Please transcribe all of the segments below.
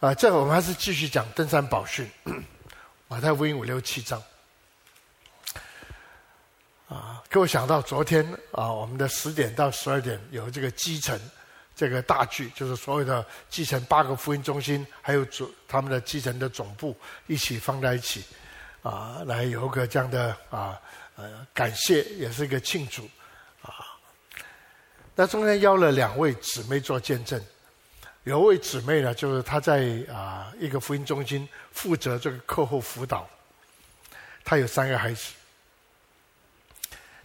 啊，这个我们还是继续讲登山宝训，马太福音五六七章。啊，给我想到昨天啊，我们的十点到十二点有这个基层这个大剧，就是所有的基层八个福音中心，还有主他们的基层的总部一起放在一起，啊，来有个这样的啊呃感谢，也是一个庆祝啊。那中间邀了两位姊妹做见证。有位姊妹呢，就是她在啊一个福音中心负责这个课后辅导，她有三个孩子。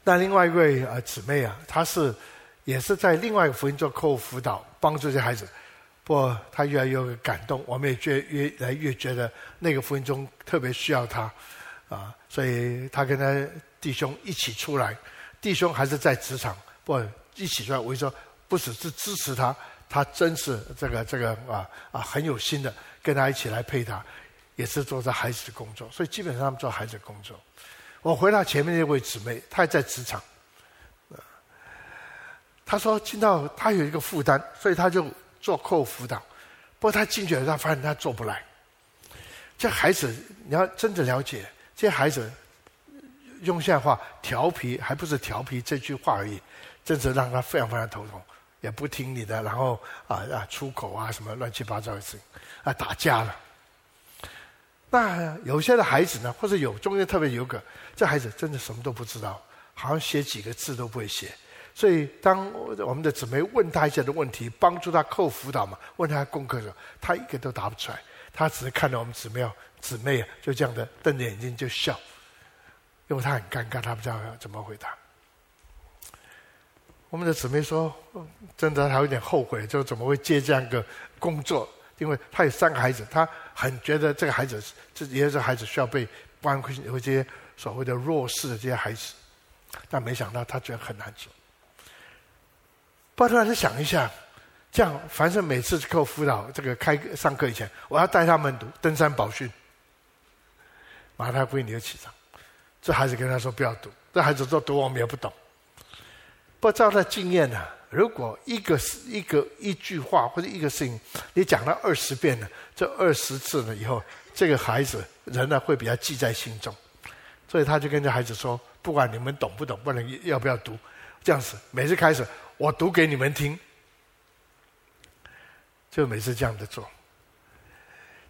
那另外一位啊姊妹啊，她是也是在另外一个福音做课后辅导，帮助这孩子。不她越来越感动，我们也觉越来越觉得那个福音中特别需要她啊，所以她跟她弟兄一起出来，弟兄还是在职场，不一起出来。我就说，不只是支持她。他真是这个这个啊啊很有心的，跟他一起来陪他，也是做着孩子的工作，所以基本上做孩子的工作。我回到前面那位姊妹，她也在职场，她说听到她有一个负担，所以她就做课后辅导。不过她进去了，她发现她做不来。这孩子你要真的了解，这孩子用现在话调皮，还不是调皮这句话而已，真是让她非常非常头痛。也不听你的，然后啊啊出口啊什么乱七八糟的事，啊打架了。那有些的孩子呢，或者有中间特别有个，这孩子真的什么都不知道，好像写几个字都不会写。所以当我们的姊妹问他一些的问题，帮助他课后辅导嘛，问他功课的时候，他一个都答不出来。他只是看到我们姊妹姊妹啊，就这样的瞪着眼睛就笑，因为他很尴尬，他不知道要怎么回答。我们的姊妹说：“真的，她有点后悔，就怎么会接这样一个工作？因为她有三个孩子，她很觉得这个孩子，这也是孩子需要被关怀，有些所谓的弱势的这些孩子。但没想到，她觉得很难做。不过，她就想一下，这样，凡是每次课辅导这个开上课以前，我要带他们读登山宝训。马太福音你就起床，这孩子跟他说不要读，这孩子说读我们也不懂。”不照他经验呢、如果一个一个一句话或者一个事情，你讲了二十遍了，这二十次了以后，这个孩子人呢会比较记在心中，所以他就跟这孩子说：不管你们懂不懂，不能要不要读，这样子每次开始我读给你们听，就每次这样的做。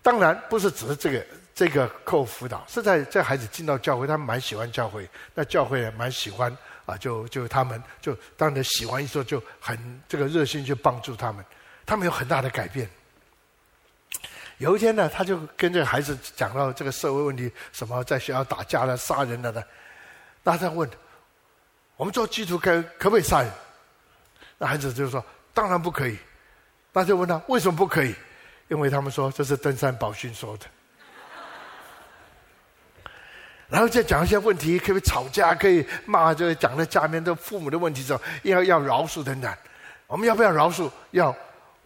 当然不是只是这个这个课后辅导，是在这孩子进到教会，他蛮喜欢教会，那教会也蛮喜欢。啊，就就他们就当然喜欢一说，就很这个热心去帮助他们，他们有很大的改变。有一天呢，他就跟这个孩子讲到这个社会问题，什么在学校打架了、杀人了的，那他问：我们做基督徒可可不可以杀人？那孩子就说：当然不可以。那就问他为什么不可以？因为他们说这是登山宝训说的。然后再讲一些问题，可以吵架，可以骂，就讲到家里面的父母的问题时候，要要饶恕等等。我们要不要饶恕？要。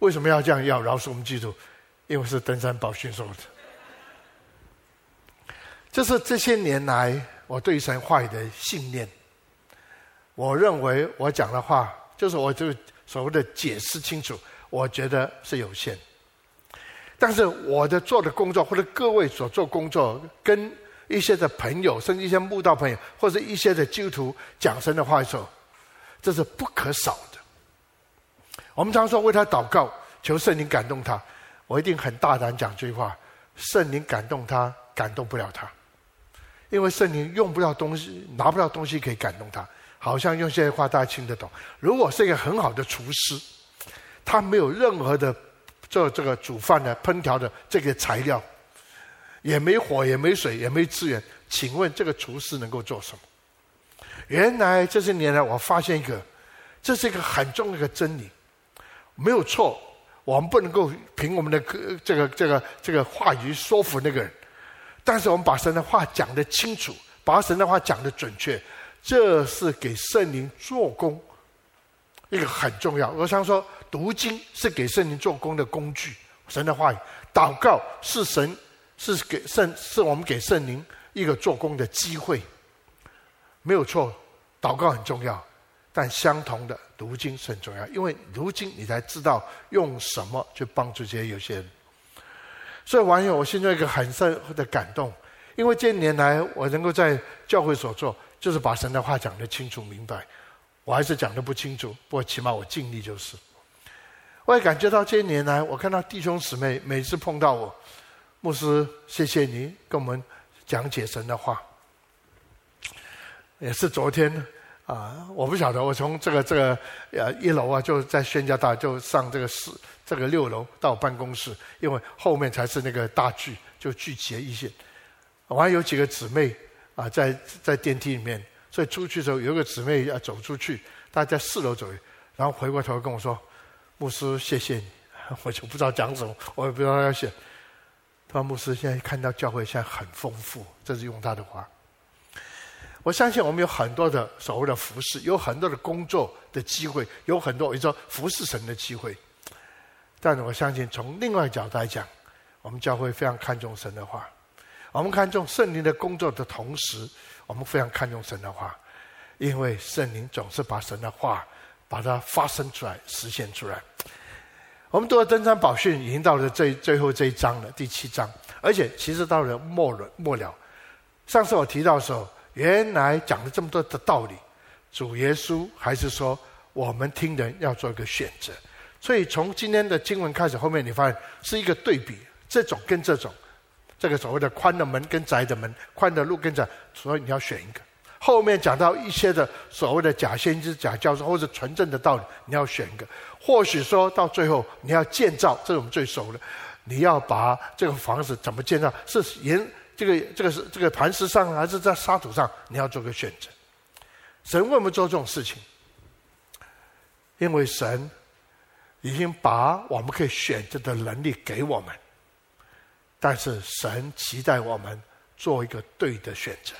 为什么要这样？要饶恕我们记住，因为是登山宝训说的。这是这些年来我对神话语的信念。我认为我讲的话，就是我就所谓的解释清楚，我觉得是有限。但是我的做的工作，或者各位所做工作，跟一些的朋友，甚至一些慕道朋友，或者一些的基督徒讲神的话的时候，这是不可少的。我们常说为他祷告，求圣灵感动他。我一定很大胆讲这句话：圣灵感动他，感动不了他，因为圣灵用不了东西，拿不了东西可以感动他。好像用这些话大家听得懂。如果是一个很好的厨师，他没有任何的做这个煮饭的烹调的这个材料。也没火，也没水，也没资源，请问这个厨师能够做什么？原来这些年来，我发现一个，这是一个很重要的真理，没有错。我们不能够凭我们的这个这个这个话语说服那个人，但是我们把神的话讲得清楚，把神的话讲得准确，这是给圣灵做工一个很重要。我常说，读经是给圣灵做工的工具，神的话语，祷告是神。是给圣，是我们给圣灵一个做工的机会，没有错。祷告很重要，但相同的读经是很重要，因为读经你才知道用什么去帮助这些有些人。所以，网友，我现在一个很深的感动，因为这些年来我能够在教会所做，就是把神的话讲得清楚明白。我还是讲得不清楚，不过起码我尽力就是。我也感觉到这些年来，我看到弟兄姊妹每次碰到我，牧师，谢谢你跟我们讲解神的话。也是昨天啊，我不晓得，我从这个这个呃一楼啊，就在宣教大就上这个四这个六楼到办公室，因为后面才是那个大聚，就聚集一些。我还有几个姊妹啊，在在电梯里面。所以出去的时候，有一个姊妹要走出去，大家在四楼走，然后回过头跟我说：“牧师，谢谢你。” 我就不知道讲什么，我也不知道要写。他说：“牧师，现在看到教会现在很丰富，这是用他的话。我相信我们有很多的所谓的服侍，有很多的工作的机会，有很多我说服侍神的机会。但是我相信，从另外一角度来讲，我们教会非常看重神的话，我们看重圣灵的工作的同时。”我们非常看重神的话，因为圣灵总是把神的话把它发生出来、实现出来。我们读了登山宝训，已经到了最最后这一章了，第七章。而且其实到了末了末了，上次我提到的时候，原来讲了这么多的道理，主耶稣还是说我们听人要做一个选择。所以从今天的经文开始，后面你发现是一个对比，这种跟这种。这个所谓的宽的门跟窄的门，宽的路跟窄，所以你要选一个。后面讲到一些的所谓的假先知、假教授或者纯正的道理，你要选一个。或许说到最后你要建造，这是我们最熟的，你要把这个房子怎么建造？是沿这个这个是这个磐石上，还是在沙土上？你要做个选择。神为什么做这种事情？因为神已经把我们可以选择的能力给我们。但是神期待我们做一个对的选择。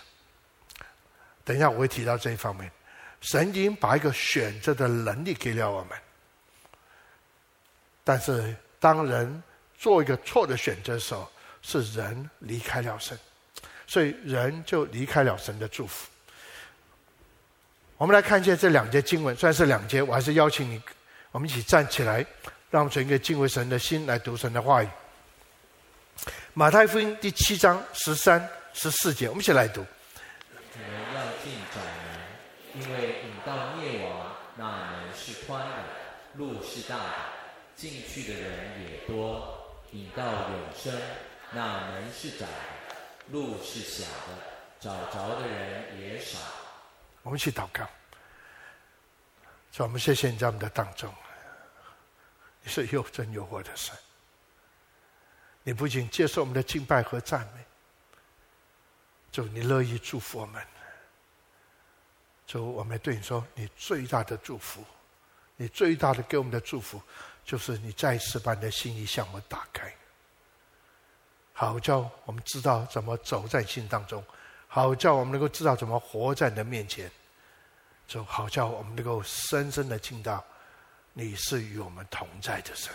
等一下我会提到这一方面，神已经把一个选择的能力给了我们。但是当人做一个错的选择的时候，是人离开了神，所以人就离开了神的祝福。我们来看一下这两节经文，虽然是两节，我还是邀请你，我们一起站起来，让我们存一个敬畏神的心来读神的话语。马太福音第七章十三、十四节，我们一起来读。你们要进窄门，因为引到灭亡，那门是宽的，路是大的，进去的人也多；引到永生，那门是窄的，路是小的，找着的人也少。我们一起祷告。主，我们谢谢你在我们的当中，你是又真又活的神。你不仅接受我们的敬拜和赞美，主，你乐意祝福我们。主，我们对你说，你最大的祝福，你最大的给我们的祝福，就是你再次把你的心意向我们打开，好叫我们知道怎么走在心当中，好叫我们能够知道怎么活在你的面前，就好叫我们能够深深的听到，你是与我们同在的神。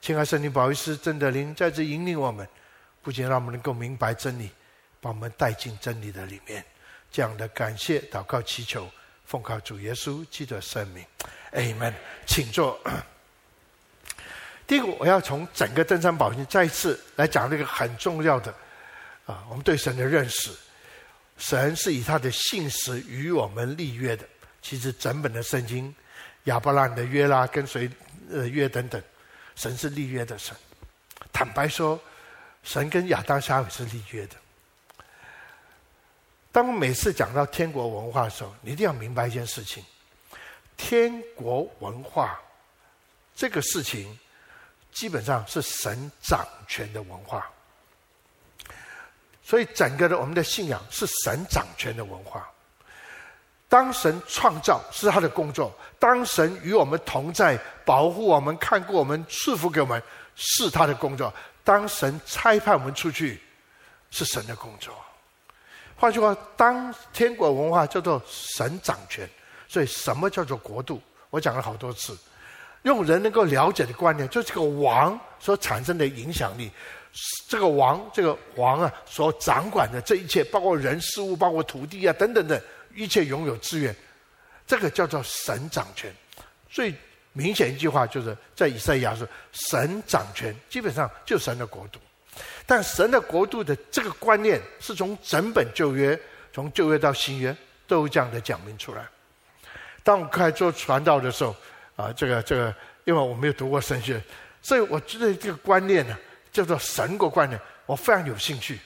亲爱的圣灵，保佑师真的灵在这引领我们，不仅让我们能够明白真理，把我们带进真理的里面。这样的感谢、祷告、祈求，奉靠主耶稣基督的圣名，Amen。请坐。第一个，我要从整个登山宝训再一次来讲这个很重要的啊，我们对神的认识。神是以他的信实与我们立约的。其实整本的圣经，亚伯拉罕的约啦，跟随呃约等等。神是立约的神，坦白说，神跟亚当夏娃是立约的。当我每次讲到天国文化的时候，你一定要明白一件事情：天国文化这个事情，基本上是神掌权的文化。所以，整个的我们的信仰是神掌权的文化。当神创造是他的工作，当神与我们同在，保护我们、看顾我们、赐福给我们，是他的工作。当神差派我们出去，是神的工作。换句话，当天国文化叫做神掌权，所以什么叫做国度？我讲了好多次，用人能够了解的观念，就这个王所产生的影响力，这个王，这个王啊，所掌管的这一切，包括人事物，包括土地啊，等等等。一切拥有资源，这个叫做神掌权。最明显一句话就是在以赛亚说：“神掌权，基本上就神的国度。”但神的国度的这个观念是从整本旧约，从旧约到新约都有这样的讲明出来。当我开始做传道的时候，啊，这个这个，因为我没有读过神学，所以我觉得这个观念呢，叫做神国观念，我非常有兴趣。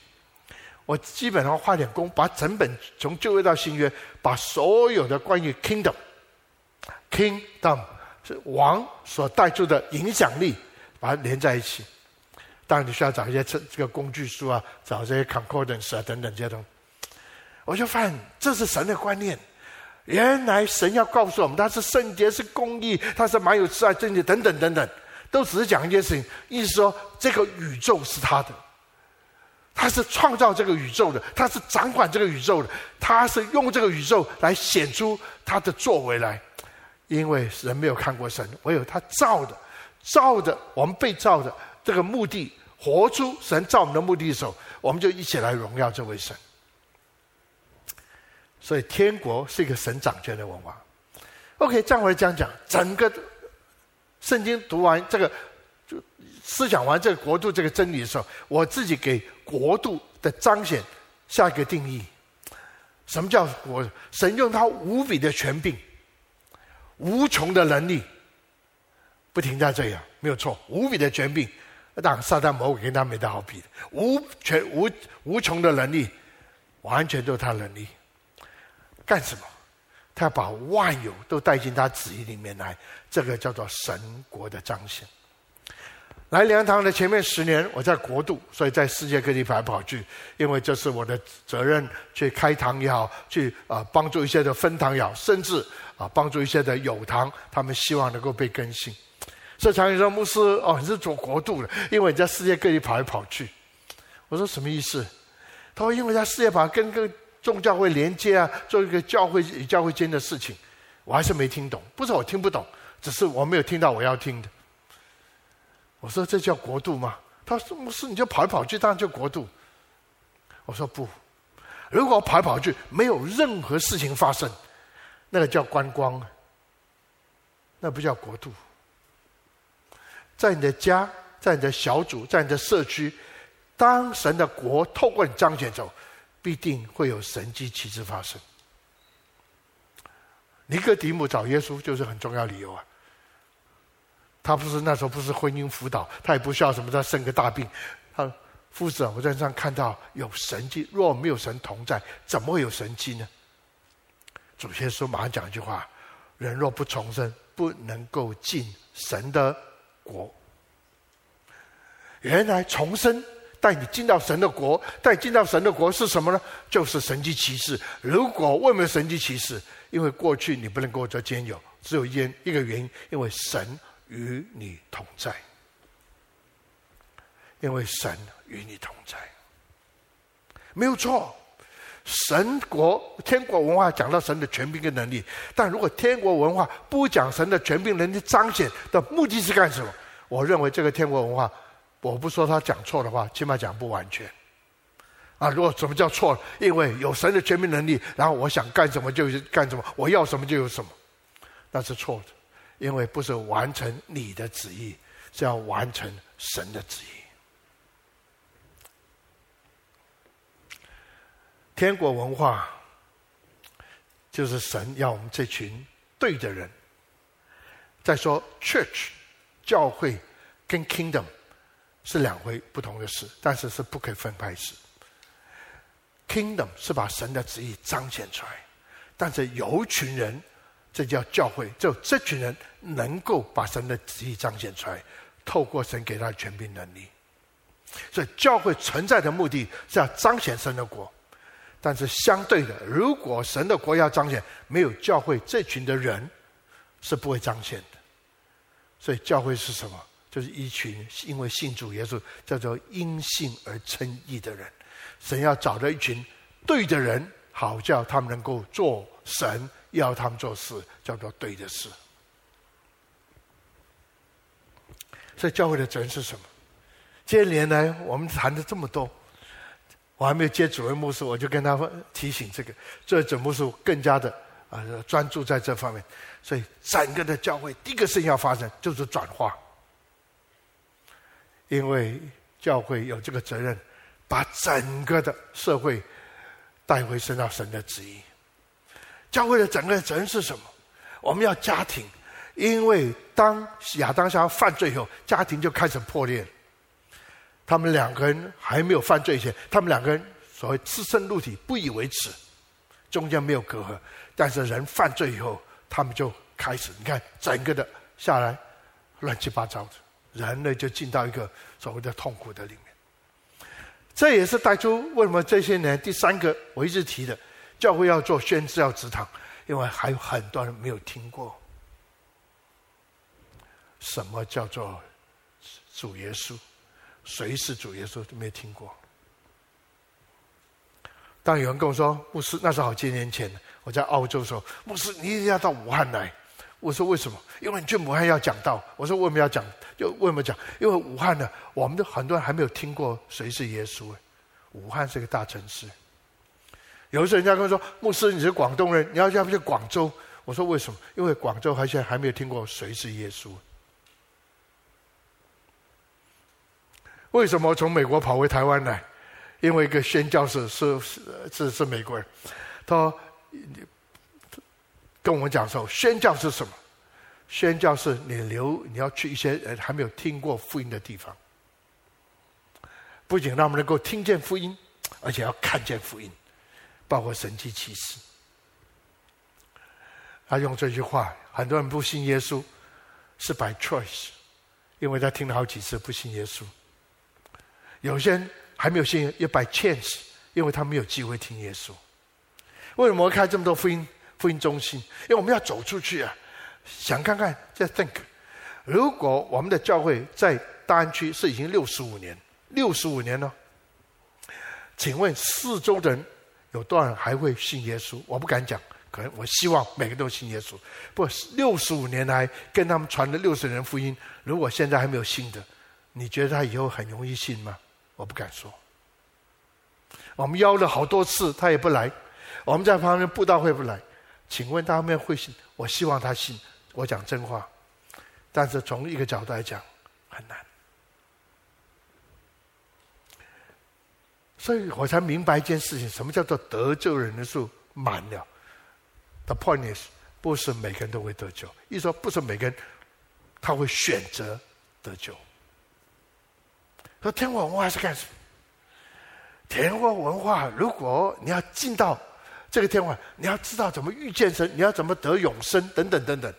我基本上花点功，把整本从旧约到新约，把所有的关于 kingdom，kingdom 是王所带出的影响力，把它连在一起。当然，你需要找一些这这个工具书啊，找这些 concordance 啊等等这些东西。我就发现这是神的观念。原来神要告诉我们，他是圣洁，是公义，他是蛮有慈爱、真理等等等等，都只是讲一件事情，意思说这个宇宙是他的，他是创造这个宇宙的，他是掌管这个宇宙的，他是用这个宇宙来显出他的作为来。因为人没有看过神，唯有他造的，造的我们被造的这个目的。活出神造我们的目的的时候，我们就一起来荣耀这位神。所以天国是一个神掌权的文化。OK，这样回来讲讲，整个圣经读完这个，就思想完这个国度这个真理的时候，我自己给国度的彰显下一个定义：什么叫国？神用他无比的权柄、无穷的能力，不停在这样，没有错，无比的权柄。当撒旦魔鬼跟他没得好比的，无全无无穷的能力，完全都是他能力。干什么？他要把万有都带进他旨意里面来，这个叫做神国的彰显。来灵堂的前面十年，我在国度，所以在世界各地跑来跑去，因为这是我的责任，去开堂也好，去啊帮助一些的分堂也好，甚至啊帮助一些的有堂，他们希望能够被更新。所以常有人说牧师哦，你是做国度的，因为你在世界各地跑来跑去。我说什么意思？他说因为在世界跑，跟个众教会连接啊，做一个教会与教会间的事情。我还是没听懂，不是我听不懂，只是我没有听到我要听的。我说这叫国度吗？他说牧师你就跑来跑去，当然叫国度。我说不，如果我跑来跑去没有任何事情发生，那个叫观光，那不叫国度。在你的家，在你的小组，在你的社区，当神的国透过你彰显走，必定会有神迹奇事发生。尼哥底母找耶稣就是很重要理由啊。他不是那时候不是婚姻辅导，他也不需要什么他生个大病。他说夫子，我在上看到有神迹，若没有神同在，怎么会有神迹呢？主耶稣马上讲一句话：人若不重生，不能够进神的。国，原来重生带你进到神的国，带你进到神的国是什么呢？就是神迹奇事。如果为什么神迹奇事？因为过去你不能跟我做兼有，只有一一个原因，因为神与你同在。因为神与你同在，没有错。神国、天国文化讲到神的权柄跟能力，但如果天国文化不讲神的权柄能力彰显的目的是干什么？我认为这个天国文化，我不说他讲错的话，起码讲不完全。啊，如果什么叫错？因为有神的权柄能力，然后我想干什么就干什么，我要什么就有什么，那是错的。因为不是完成你的旨意，是要完成神的旨意。天国文化就是神要我们这群对的人。再说，church 教会跟 kingdom 是两回不同的事，但是是不可以分开事。kingdom 是把神的旨意彰显出来，但是有一群人，这叫教会，就这群人能够把神的旨意彰显出来，透过神给他的权柄能力。所以教会存在的目的是要彰显神的国。但是相对的，如果神的国要彰显，没有教会这群的人，是不会彰显的。所以教会是什么？就是一群因为信主耶稣，叫做因信而称义的人。神要找到一群对的人，好叫他们能够做神要他们做事，叫做对的事。所以教会的责任是什么？这些年来我们谈了这么多。我还没有接主任牧师，我就跟他提醒这个，这位准牧师更加的啊，专注在这方面。所以整个的教会第一个事情要发生就是转化，因为教会有这个责任，把整个的社会带回升到神的旨意。教会的整个责任是什么？我们要家庭，因为当亚当夏娃犯罪以后，家庭就开始破裂。他们两个人还没有犯罪前，他们两个人所谓赤身露体，不以为耻，中间没有隔阂。但是人犯罪以后，他们就开始，你看整个的下来，乱七八糟的，人类就进到一个所谓的痛苦的里面。这也是带出为什么这些年第三个我一直提的，教会要做宣知要植堂，因为还有很多人没有听过什么叫做主耶稣，谁是主耶稣都没听过。当有人跟我说牧师，那是好几年前，我在澳洲的时候，牧师你一定要到武汉来。我说为什么？因为你去武汉要讲道。我说为什么要讲？就为什么讲？因为武汉呢，我们的很多人还没有听过谁是耶稣。武汉是个大城市。有时候人家跟我说，牧师你是广东人，你要要不去广州？我说为什么？因为广州还现在还没有听过谁是耶稣。为什么从美国跑回台湾来？因为一个宣教士是是是是美国人，他跟我们讲说，宣教是什么？宣教是你留你要去一些还没有听过福音的地方，不仅让他们能够听见福音，而且要看见福音，包括神迹奇事。他用这句话，很多人不信耶稣是 by choice，因为他听了好几次不信耶稣。有些人。还没有信，也 by chance，因为他没有机会听耶稣。为什么开这么多福音福音中心？因为我们要走出去啊！想看看，再 think，如果我们的教会在大安区是已经六十五年，六十五年了，请问四周的人有多少人还会信耶稣？我不敢讲，可能我希望每个都信耶稣。不，六十五年来跟他们传了六十年福音，如果现在还没有信的，你觉得他以后很容易信吗？我不敢说，我们邀了好多次，他也不来。我们在旁边布道会不来，请问他们会信？我希望他信。我讲真话，但是从一个角度来讲，很难。所以我才明白一件事情：什么叫做得救人的数满了？The point is，不是每个人都会得救。一说，不是每个人他会选择得救。说天国文化是干什么？天国文化，如果你要进到这个天国，你要知道怎么遇见神，你要怎么得永生，等等等等。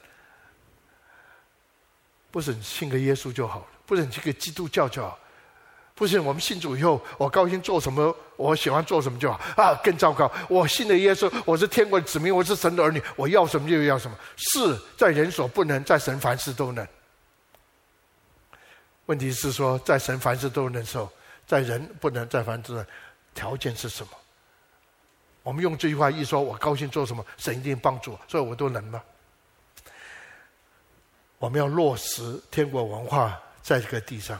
不是你信个耶稣就好了，不是你信个基督教就好，不是我们信主以后，我高兴做什么，我喜欢做什么就好啊。更糟糕，我信了耶稣，我是天国的子民，我是神的儿女，我要什么就要什么。是在人所不能，在神凡事都能。问题是说，在神凡事都能受，在人不能，在凡事条件是什么？我们用这句话一说，我高兴做什么，神一定帮助我，所以我都能吗？我们要落实天国文化在这个地上，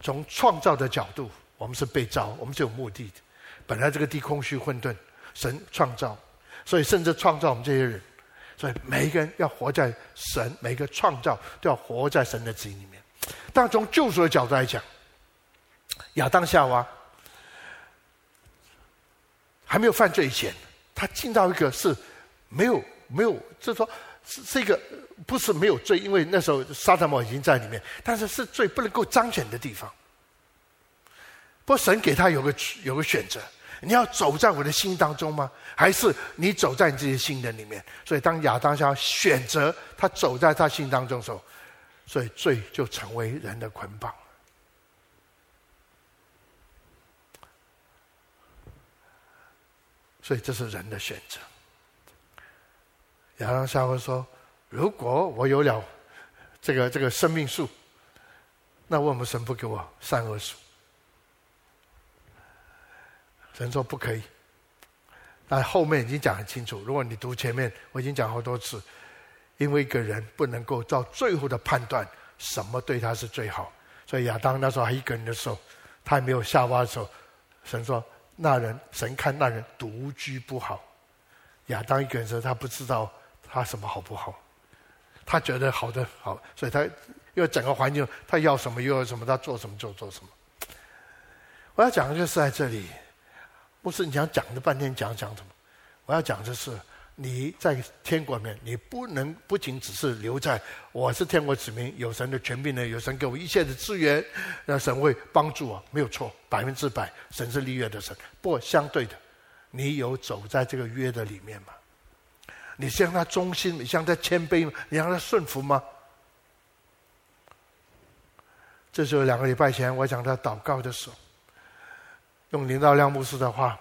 从创造的角度，我们是被造，我们是有目的的。本来这个地空虚混沌，神创造，所以甚至创造我们这些人，所以每一个人要活在神，每个创造都要活在神的旨意里面。但从救赎的角度来讲，亚当夏娃还没有犯罪前，他进到一个是没有没有，就是说是是一个不是没有罪，因为那时候撒旦魔已经在里面，但是是罪不能够彰显的地方。不神给他有个有个选择，你要走在我的心当中吗？还是你走在你自己的心的里面？所以当亚当夏选择他走在他心当中的时候。所以罪就成为人的捆绑，所以这是人的选择。亚当夏娃说：“如果我有了这个这个生命树，那为什么神不给我善恶树？”神说：“不可以。”但后面已经讲很清楚。如果你读前面，我已经讲好多次。因为一个人不能够到最后的判断什么对他是最好，所以亚当那时候还一个人的时候，他还没有夏娃的时候，神说那人神看那人独居不好，亚当一个人的时候，他不知道他什么好不好，他觉得好的好，所以他因为整个环境，他要什么又要什么，他做什么就做什么。我要讲的就是在这里，不是你想讲的半天讲讲什么，我要讲的是。你在天国里面，你不能不仅只是留在我是天国子民，有神的权柄呢，有神给我一切的资源，那神会帮助我，没有错，百分之百，神是立约的神。不相对的，你有走在这个约的里面吗？你向他忠心，你向他谦卑吗？你向他顺服吗？这是两个礼拜前我讲他祷告的时候，用林道亮牧师的话。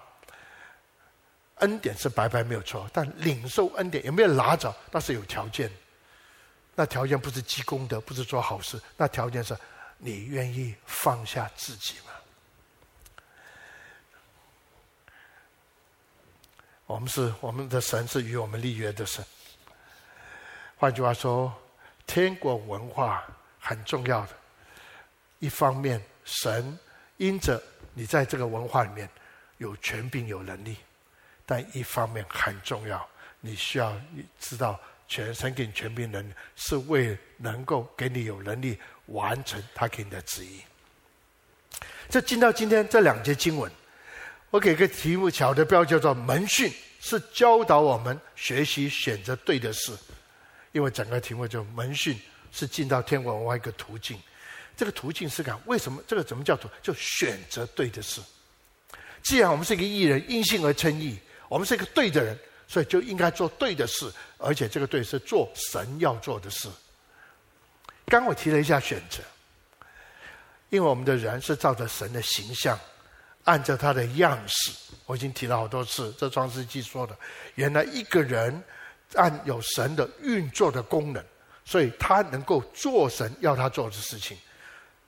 恩典是白白没有错，但领受恩典有没有拿着？那是有条件。那条件不是积功德，不是做好事，那条件是你愿意放下自己吗？我们是我们的神是与我们立约的神。换句话说，天国文化很重要的。一方面，神因着你在这个文化里面有权柄、有能力。但一方面很重要，你需要知道，全神给你权柄能力，是为能够给你有能力完成他给你的旨意。这进到今天这两节经文，我给个题目，巧的标叫做“门训”，是教导我们学习选择对的事。因为整个题目就“门训”，是进到天国文化一个途径。这个途径是讲为什么这个怎么叫做就选择对的事？既然我们是一个艺人，因信而称义。我们是一个对的人，所以就应该做对的事，而且这个对是做神要做的事。刚我提了一下选择，因为我们的人是照着神的形象，按照他的样式。我已经提了好多次，这创世纪说的，原来一个人按有神的运作的功能，所以他能够做神要他做的事情。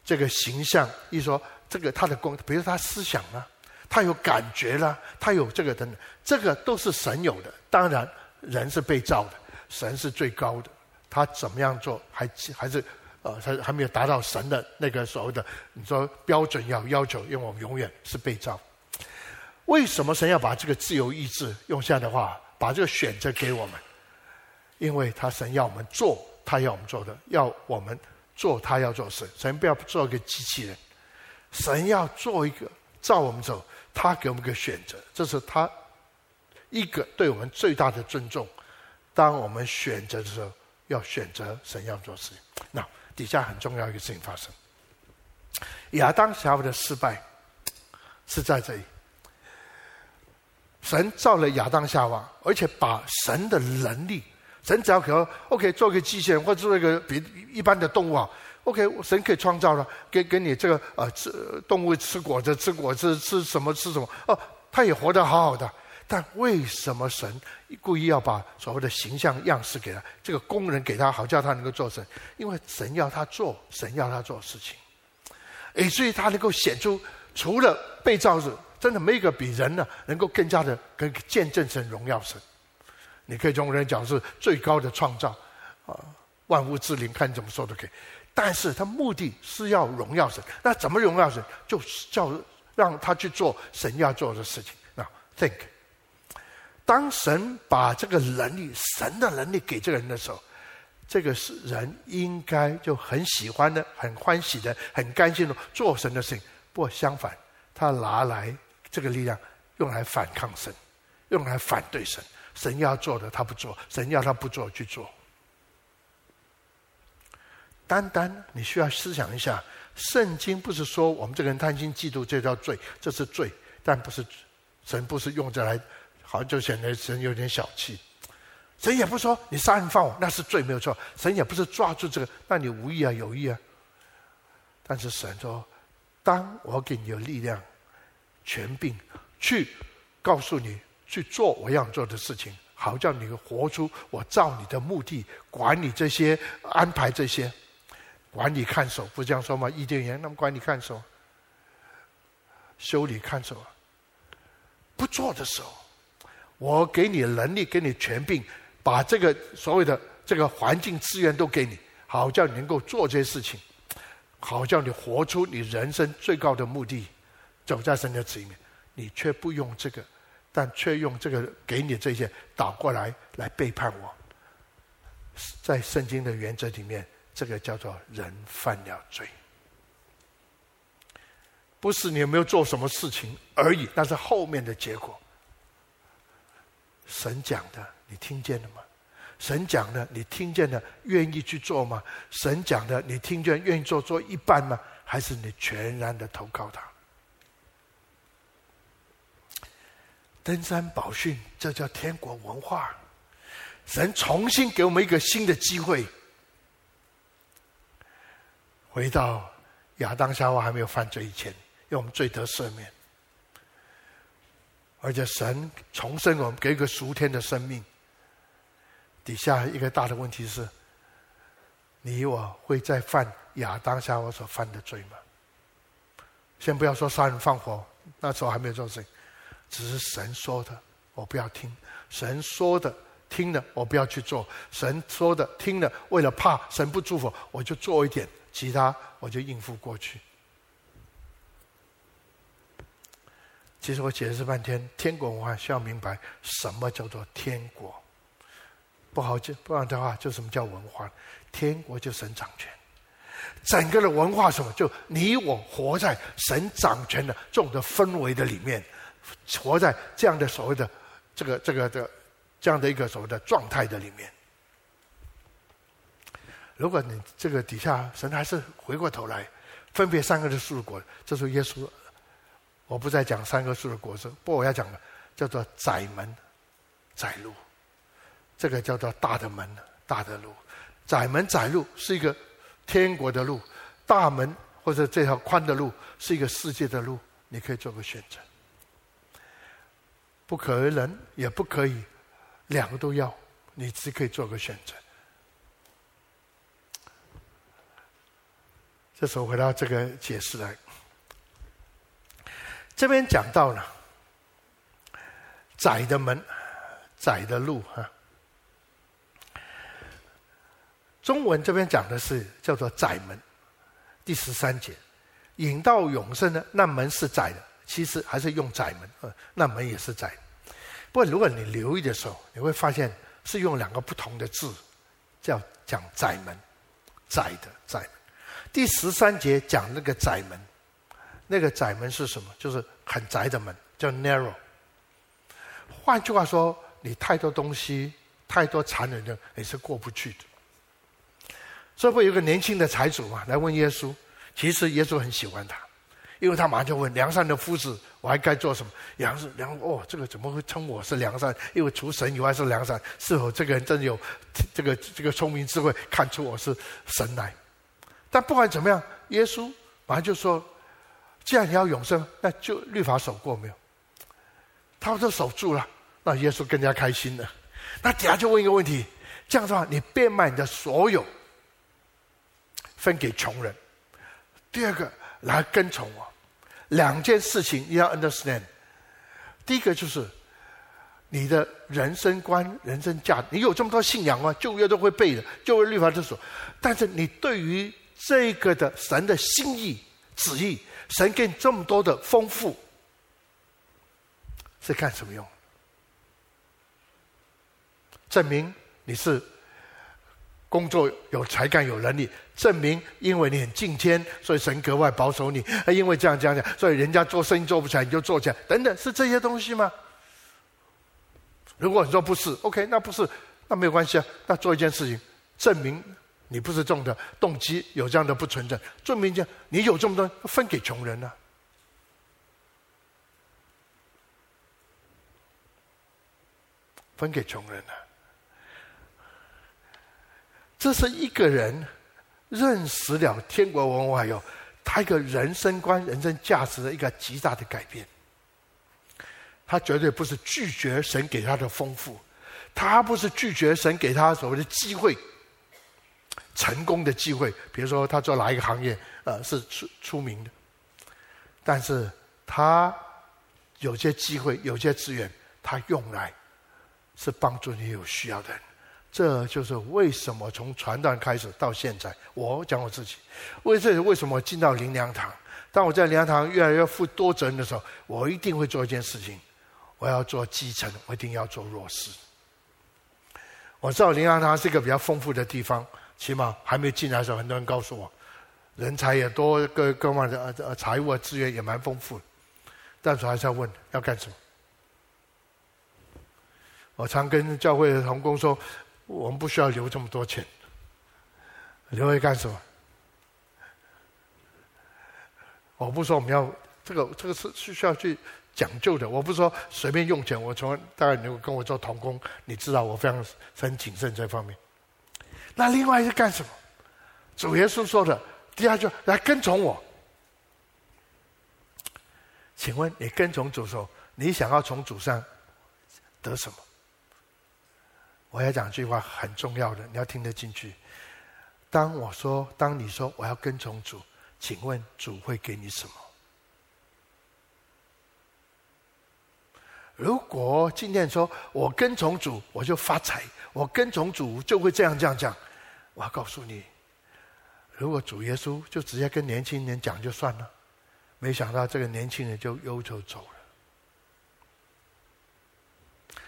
这个形象一说，这个他的功，比如他思想呢？他有感觉了，他有这个等等，这个都是神有的。当然，人是被造的，神是最高的。他怎么样做，还还是呃，他还没有达到神的那个所谓的你说标准要要求，因为我们永远是被造。为什么神要把这个自由意志用下的话，把这个选择给我们？因为他神要我们做他要我们做的，要我们做他要做的事。神不要做一个机器人，神要做一个照我们走。他给我们个选择，这是他一个对我们最大的尊重。当我们选择的时候，要选择神要做事情。那底下很重要一个事情发生：亚当夏娃的失败是在这里。神造了亚当夏娃，而且把神的能力，神只要可 OK 做个机器人，或者做一个比一般的动物啊。OK，神可以创造了，给给你这个呃，吃动物吃果子，吃果子吃什么吃什么哦，他也活得好好的。但为什么神故意要把所谓的形象样式给他，这个工人给他，好叫他能够做神？因为神要他做，神要他做事情，以至于他能够显出，除了被造者，真的没一个比人呢能够更加的跟见证神荣耀神。你可以从人讲是最高的创造啊，万物之灵，看你怎么说都可以。但是他目的是要荣耀神，那怎么荣耀神？就是叫让他去做神要做的事情。那 think，当神把这个能力、神的能力给这个人的时候，这个是人应该就很喜欢的、很欢喜的、很甘心的做神的事情。不过相反，他拿来这个力量用来反抗神，用来反对神。神要做的他不做，神要他不做去做。单单你需要思想一下，圣经不是说我们这个人贪心嫉妒这叫罪，这是罪，但不是神不是用这来，好像就显得神有点小气。神也不说你杀人放火那是罪没有错，神也不是抓住这个，那你无意啊有意啊。但是神说，当我给你有力量、权柄，去告诉你去做我要做的事情，好叫你活出我照你的目的，管理这些，安排这些。管理看守，不这样说吗？伊甸园，那么管理看守，修理看守，不做的时候，我给你能力，给你权柄，把这个所谓的这个环境资源都给你，好叫你能够做这些事情，好叫你活出你人生最高的目的，走在神的旨意里面，你却不用这个但却用这个给你这些倒过来来背叛我。在圣经的原则里面，这个叫做人犯了罪，不是你有没有做什么事情而已，那是后面的结果。神讲的，你听见了吗？神讲的，你听见了，愿意去做吗？神讲的，你听见愿意做做一半吗？还是你全然的投靠他？登山宝训，这叫天国文化。神重新给我们一个新的机会，回到亚当夏娃还没有犯罪以前，因为我们罪得赦免。而且神重生我们，给一个属天的生命。底下一个大的问题是：你我会再犯亚当夏娃所犯的罪吗？先不要说杀人放火，那时候还没有做事，只是神说的，我不要听；神说的听了，我不要去做；神说的听了，为了怕神不祝福，我就做一点，其他我就应付过去。其实我解释半天，天国文化需要明白什么叫做天国，不好就不然的话，就什么叫文化？天国就神掌权，整个的文化什么？就你我活在神掌权的这种的氛围的里面，活在这样的所谓的这个这个的这样的一个所谓的状态的里面。如果你这个底下神还是回过头来分别三个的树果，这是耶稣。我不再讲三个树的果子，不过我要讲的叫做窄门、窄路，这个叫做大的门、大的路。窄门、窄路是一个天国的路，大门或者这条宽的路是一个世界的路，你可以做个选择。不可能，也不可以，两个都要，你只可以做个选择。这时候回到这个解释来。这边讲到了窄的门、窄的路哈。中文这边讲的是叫做窄门，第十三节，引到永生的那门是窄的，其实还是用窄门，那门也是窄。不过如果你留意的时候，你会发现是用两个不同的字，叫讲窄门，窄的窄门。第十三节讲那个窄门。那个窄门是什么？就是很窄的门，叫 narrow。换句话说，你太多东西、太多残忍的，你是过不去的。所以会有个年轻的财主嘛，来问耶稣。其实耶稣很喜欢他，因为他马上就问：梁山的夫子，我还该做什么？梁山梁哦，这个怎么会称我是梁山？因为除神以外是梁山，是否这个人真有这个这个聪明智慧，看出我是神来？但不管怎么样，耶稣马上就说。既然你要永生，那就律法守过没有？他们都守住了，那耶稣更加开心了。那底下就问一个问题：这样的话，你变卖你的所有，分给穷人。第二个来跟从我。两件事情你要 understand。第一个就是你的人生观、人生价。你有这么多信仰吗？旧约都会背的，旧约律法都说。但是你对于这个的神的心意、旨意。神给你这么多的丰富，是干什么用？证明你是工作有才干、有能力；证明因为你很敬天，所以神格外保守你。因为这样这样这样，所以人家做生意做不起来，你就做起来。等等，是这些东西吗？如果你说不是，OK，那不是，那没有关系啊。那做一件事情，证明。你不是这种的动机，有这样的不纯正，证明讲你有这么多分给穷人呢、啊？分给穷人呢、啊？这是一个人认识了天国文化以后，他一个人生观、人生价值的一个极大的改变。他绝对不是拒绝神给他的丰富，他不是拒绝神给他所谓的机会。成功的机会，比如说他做哪一个行业，呃，是出出名的。但是他有些机会，有些资源，他用来是帮助你有需要的人。这就是为什么从传道开始到现在，我讲我自己，为这为什么进到灵粮堂？当我在灵粮堂越来越负多责任的时候，我一定会做一件事情，我要做基层，我一定要做弱势。我知道灵粮堂是一个比较丰富的地方，起码还没进来的时候，很多人告诉我，人才也多，各各方面的呃财务资源也蛮丰富。但是还是要问，要干什么？我常跟教会的同工说，我们不需要留这么多钱，留来干什么？我不说我们要这个，这个是是需要去讲究的。我不是说随便用钱。我从大概你跟我做同工，你知道我非常很谨慎这方面。那另外是干什么？主耶稣说的第二句，来跟从我。请问你跟从主的时候，你想要从主上得什么？我要讲一句话很重要的，你要听得进去。当我说，当你说我要跟从主，请问主会给你什么？如果今天说我跟从主，我就发财；我跟从主就会这样这样讲。我要告诉你，如果主耶稣就直接跟年轻人讲就算了，没想到这个年轻人就忧愁走了。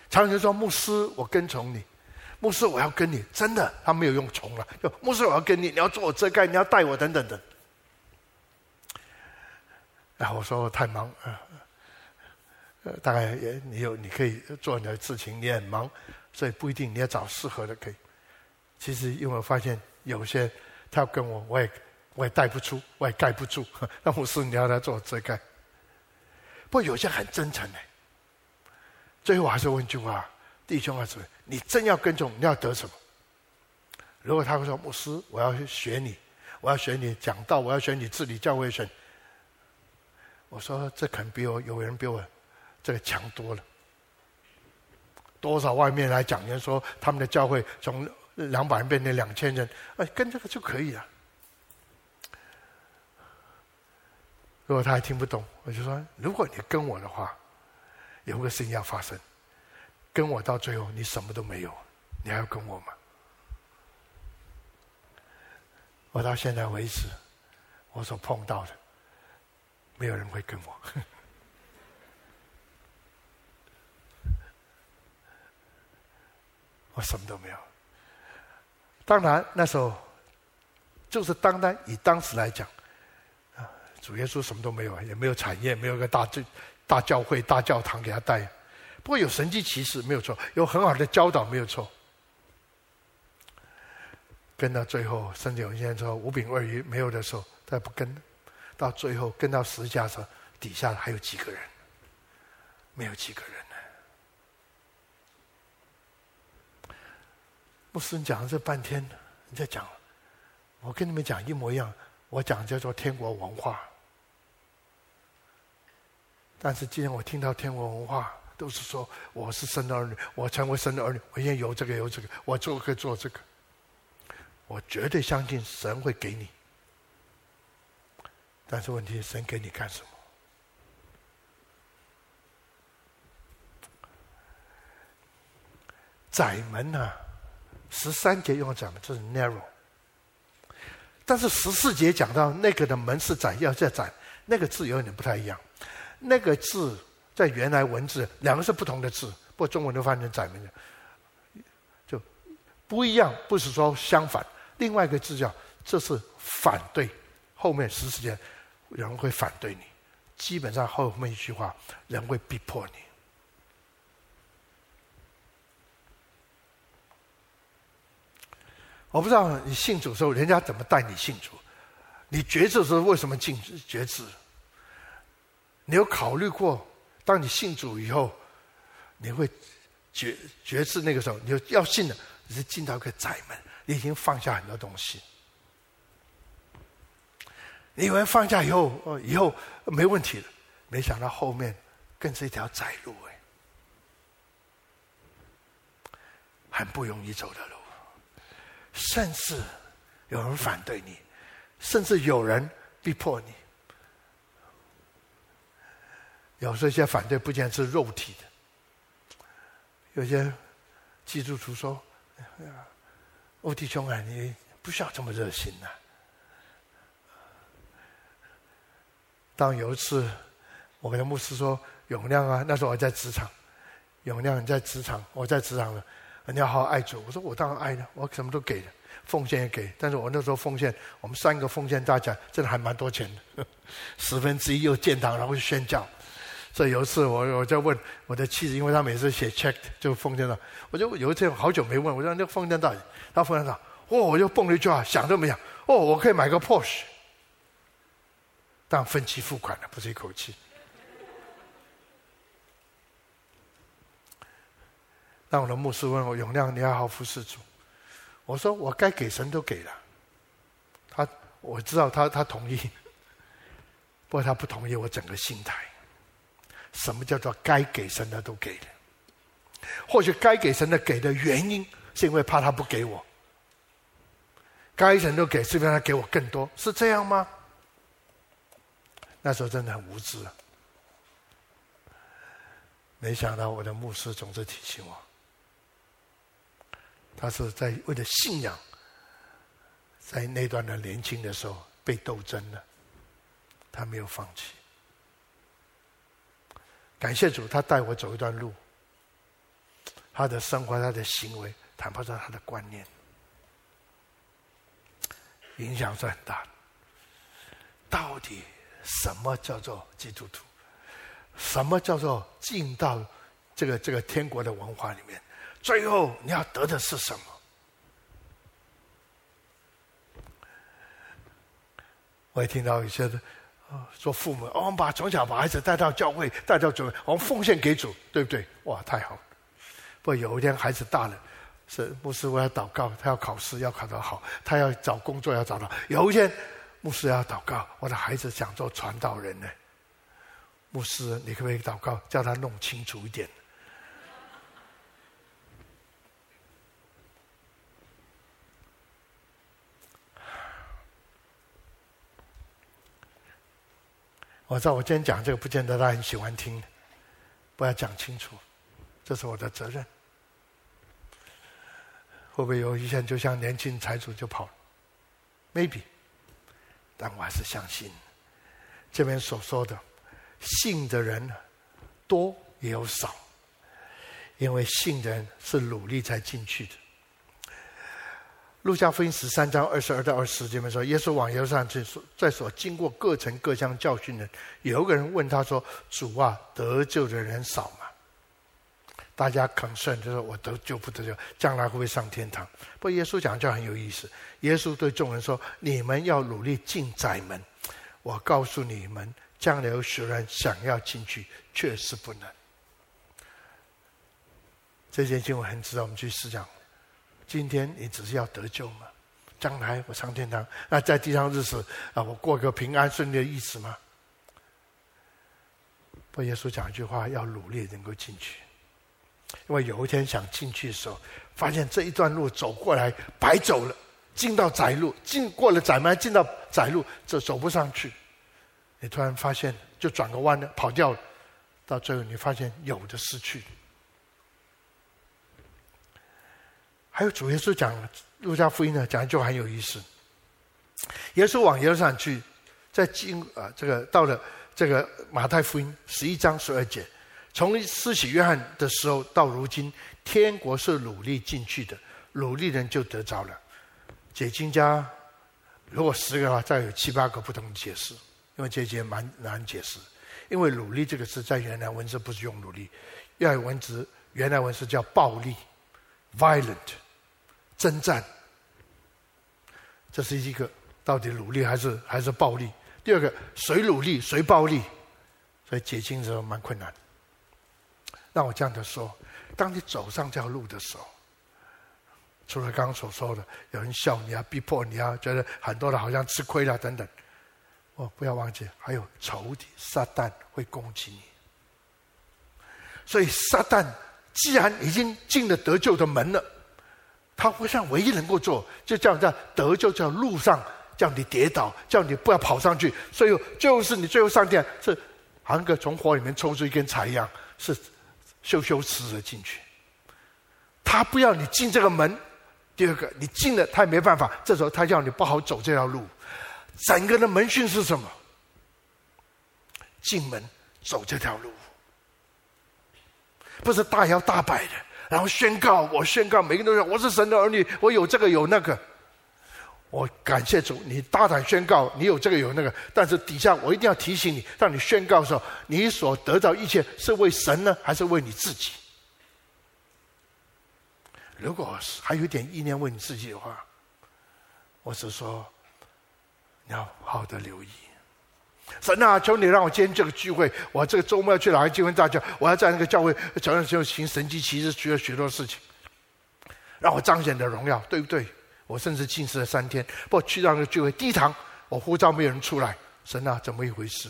常人说牧师，我跟从你。牧师，我要跟你，真的，他没有用从了。就牧师，我要跟你，你要做我遮盖，你要带我，等等等。然后我说我太忙，呃，大概也你有你可以做你的事情，你很忙，所以不一定你要找适合的可以。其实因为我发现有些他要跟我，我也我也带不出，我也盖不住。那牧师你要来做遮盖。不过有些很真诚的，最后我还是问句话。弟兄啊，姊妹，你真要跟从，你要得什么？如果他会说：“牧师，我要学你，我要学你讲道，我要学你治理教会学。”我说：“这可能比我有人比我这个强多了。多少外面来讲人说他们的教会从两百人变成两千人，哎，跟这个就可以了。”如果他还听不懂，我就说：“如果你跟我的话，有个事情要发生。”跟我到最后，你什么都没有，你还要跟我吗？我到现在为止，我所碰到的，没有人会跟我。我什么都没有。当然那时候，就是单单以当时来讲，啊，主耶稣什么都没有，也没有产业，没有个大教大教会、大教堂给他带。不过有神迹奇事没有错，有很好的教导没有错。跟到最后，甚至有些人说五饼二鱼没有的时候，他不跟。到最后跟到十架上，底下还有几个人？没有几个人呢。牧师讲了这半天，你在讲，我跟你们讲一模一样。我讲叫做天国文化，但是今天我听到天国文化。都是说我是神的儿女，我成为神的儿女，我应该有这个有这个，我做可以做这个。我绝对相信神会给你，但是问题是神给你干什么？窄门呢、啊？十三节用讲的，这是 narrow。但是十四节讲到那个的门是窄，要再窄，那个字有点不太一样，那个字。在原来文字，两个是不同的字，不过中文都翻成窄门的，就不一样。不是说相反，另外一个字叫这是反对，后面十四节人会反对你，基本上后面一句话人会逼迫你。我不知道你信主的时候，人家怎么带你信主？你觉知的时候为什么进觉知？你有考虑过？当你信主以后，你会觉觉知那个时候，你就要信了，你是进到一个窄门，你已经放下很多东西。你以为放下以后，以后没问题了，没想到后面更是一条窄路哎，很不容易走的路，甚至有人反对你，甚至有人逼迫你。有时候一些反对不见是肉体的，有些基督徒说：“欧弟兄啊，你不需要这么热心呐、啊。”当有一次我跟牧师说：“永亮啊，那时候我在职场，永亮你在职场，我在职场了，你要好好爱主。我说我当然爱了，我什么都给了，奉献也给。但是我那时候奉献，我们三个奉献大家真的还蛮多钱的，十分之一又建堂，然后宣教。所以有一次我我就问我的妻子，因为她每次写 check 就奉献了，我就有一次好久没问，我说那个奉献到底？他奉献到，哦，我就蹦了一句话，想都没想，哦，我可以买个 Porsche，但分期付款的，不是一口气。当我的牧师问我永亮，你要好好服侍主。我说我该给神都给了。他我知道他他同意，不过他不同意我整个心态。什么叫做该给神的都给了？或许该给神的给的原因是因为怕他不给我。该神都给，是不是他给我更多？是这样吗？那时候真的很无知啊。没想到我的牧师总是提醒我。他是在为了信仰，在那段的年轻的时候被斗争了，他没有放弃。感谢主，他带我走一段路，他的生活、他的行为，谈不上他的观念，影响是很大的。到底什么叫做基督徒？什么叫做进到这个这个天国的文化里面？最后你要得的是什么？我也听到一些的，说父母，我们把从小把孩子带到教会，带到主，我们奉献给主，对不对？哇，太好了！不过有一天孩子大了，是牧师我要祷告，他要考试要考得好，他要找工作要找到。有一天牧师要祷告，我的孩子想做传道人呢，牧师你可不可以祷告，叫他弄清楚一点？我知道我今天讲这个，不见得他很喜欢听，不要讲清楚，这是我的责任。会不会有一些人就像年轻财主就跑了？Maybe，但我还是相信这边所说的信的人多也有少，因为信的人是努力才进去的。路加福音十三章二十二到二十节里面说，耶稣往耶路撒冷去，在所经过各城各乡教训人。有个人问他说：“主啊，得救的人少吗？”大家 concern 就说：“我得救不得救，将来会不会上天堂？”不耶稣讲就很有意思。耶稣对众人说：“你们要努力进窄门。我告诉你们，将来有许多人想要进去，确实不能。”这件经文很值得我们去思想。今天你只是要得救吗？将来我上天堂，那在地上日子啊，我过个平安顺利的日子吗？不，耶稣讲一句话，要努力能够进去，因为有一天想进去的时候，发现这一段路走过来白走了，进到窄路，进过了窄门，进到窄路，这走不上去。你突然发现，就转个弯了，跑掉了，到最后你发现有的失去。还有主耶稣讲路加福音呢，讲的就很有意思。耶稣往耶路撒冷去，在经啊这个到了这个马太福音十一章十二节，从施洗约翰的时候到如今，天国是努力进去的，努力人就得着了。解经家如果十个的话，再有七八个不同的解释，因为这节蛮难解释。因为努力这个字在原来文字不是用努力，原来文字原来文字叫暴力，violent。征战，这是一个到底努力还是还是暴力？第二个，谁努力谁暴力？所以解经的时候蛮困难。让我这样的说：当你走上这条路的时候，除了刚刚所说的有人笑你啊、逼迫你啊，觉得很多人好像吃亏了等等，哦，不要忘记还有仇敌撒旦会攻击你。所以撒旦既然已经进了得救的门了。他会上唯一能够做，就叫这样得救，叫路上叫你跌倒，叫你不要跑上去。所以就是你最后上天，是好像个从火里面抽出一根柴一样，是羞羞耻耻的进去。他不要你进这个门。第二个，你进了他也没办法。这时候他叫你不好走这条路。整个的门训是什么？进门走这条路。不是大摇大摆的，然后宣告，我宣告，每个人都说我是神的儿女，我有这个有那个。我感谢主，你大胆宣告，你有这个有那个，但是底下我一定要提醒你，当你宣告的时候，你所得到一切是为神呢，还是为你自己？如果还有点意念为你自己的话，我是说你要好的留意。神啊，求你让我今天这个聚会，我这个周末要去哪个聚会大教，我要在那个教会，教会就行神迹奇事，学了许多事情，让我彰显的荣耀，对不对？我甚至禁食了三天，不去到那个聚会第一堂，我呼召没有人出来。神啊，怎么一回事？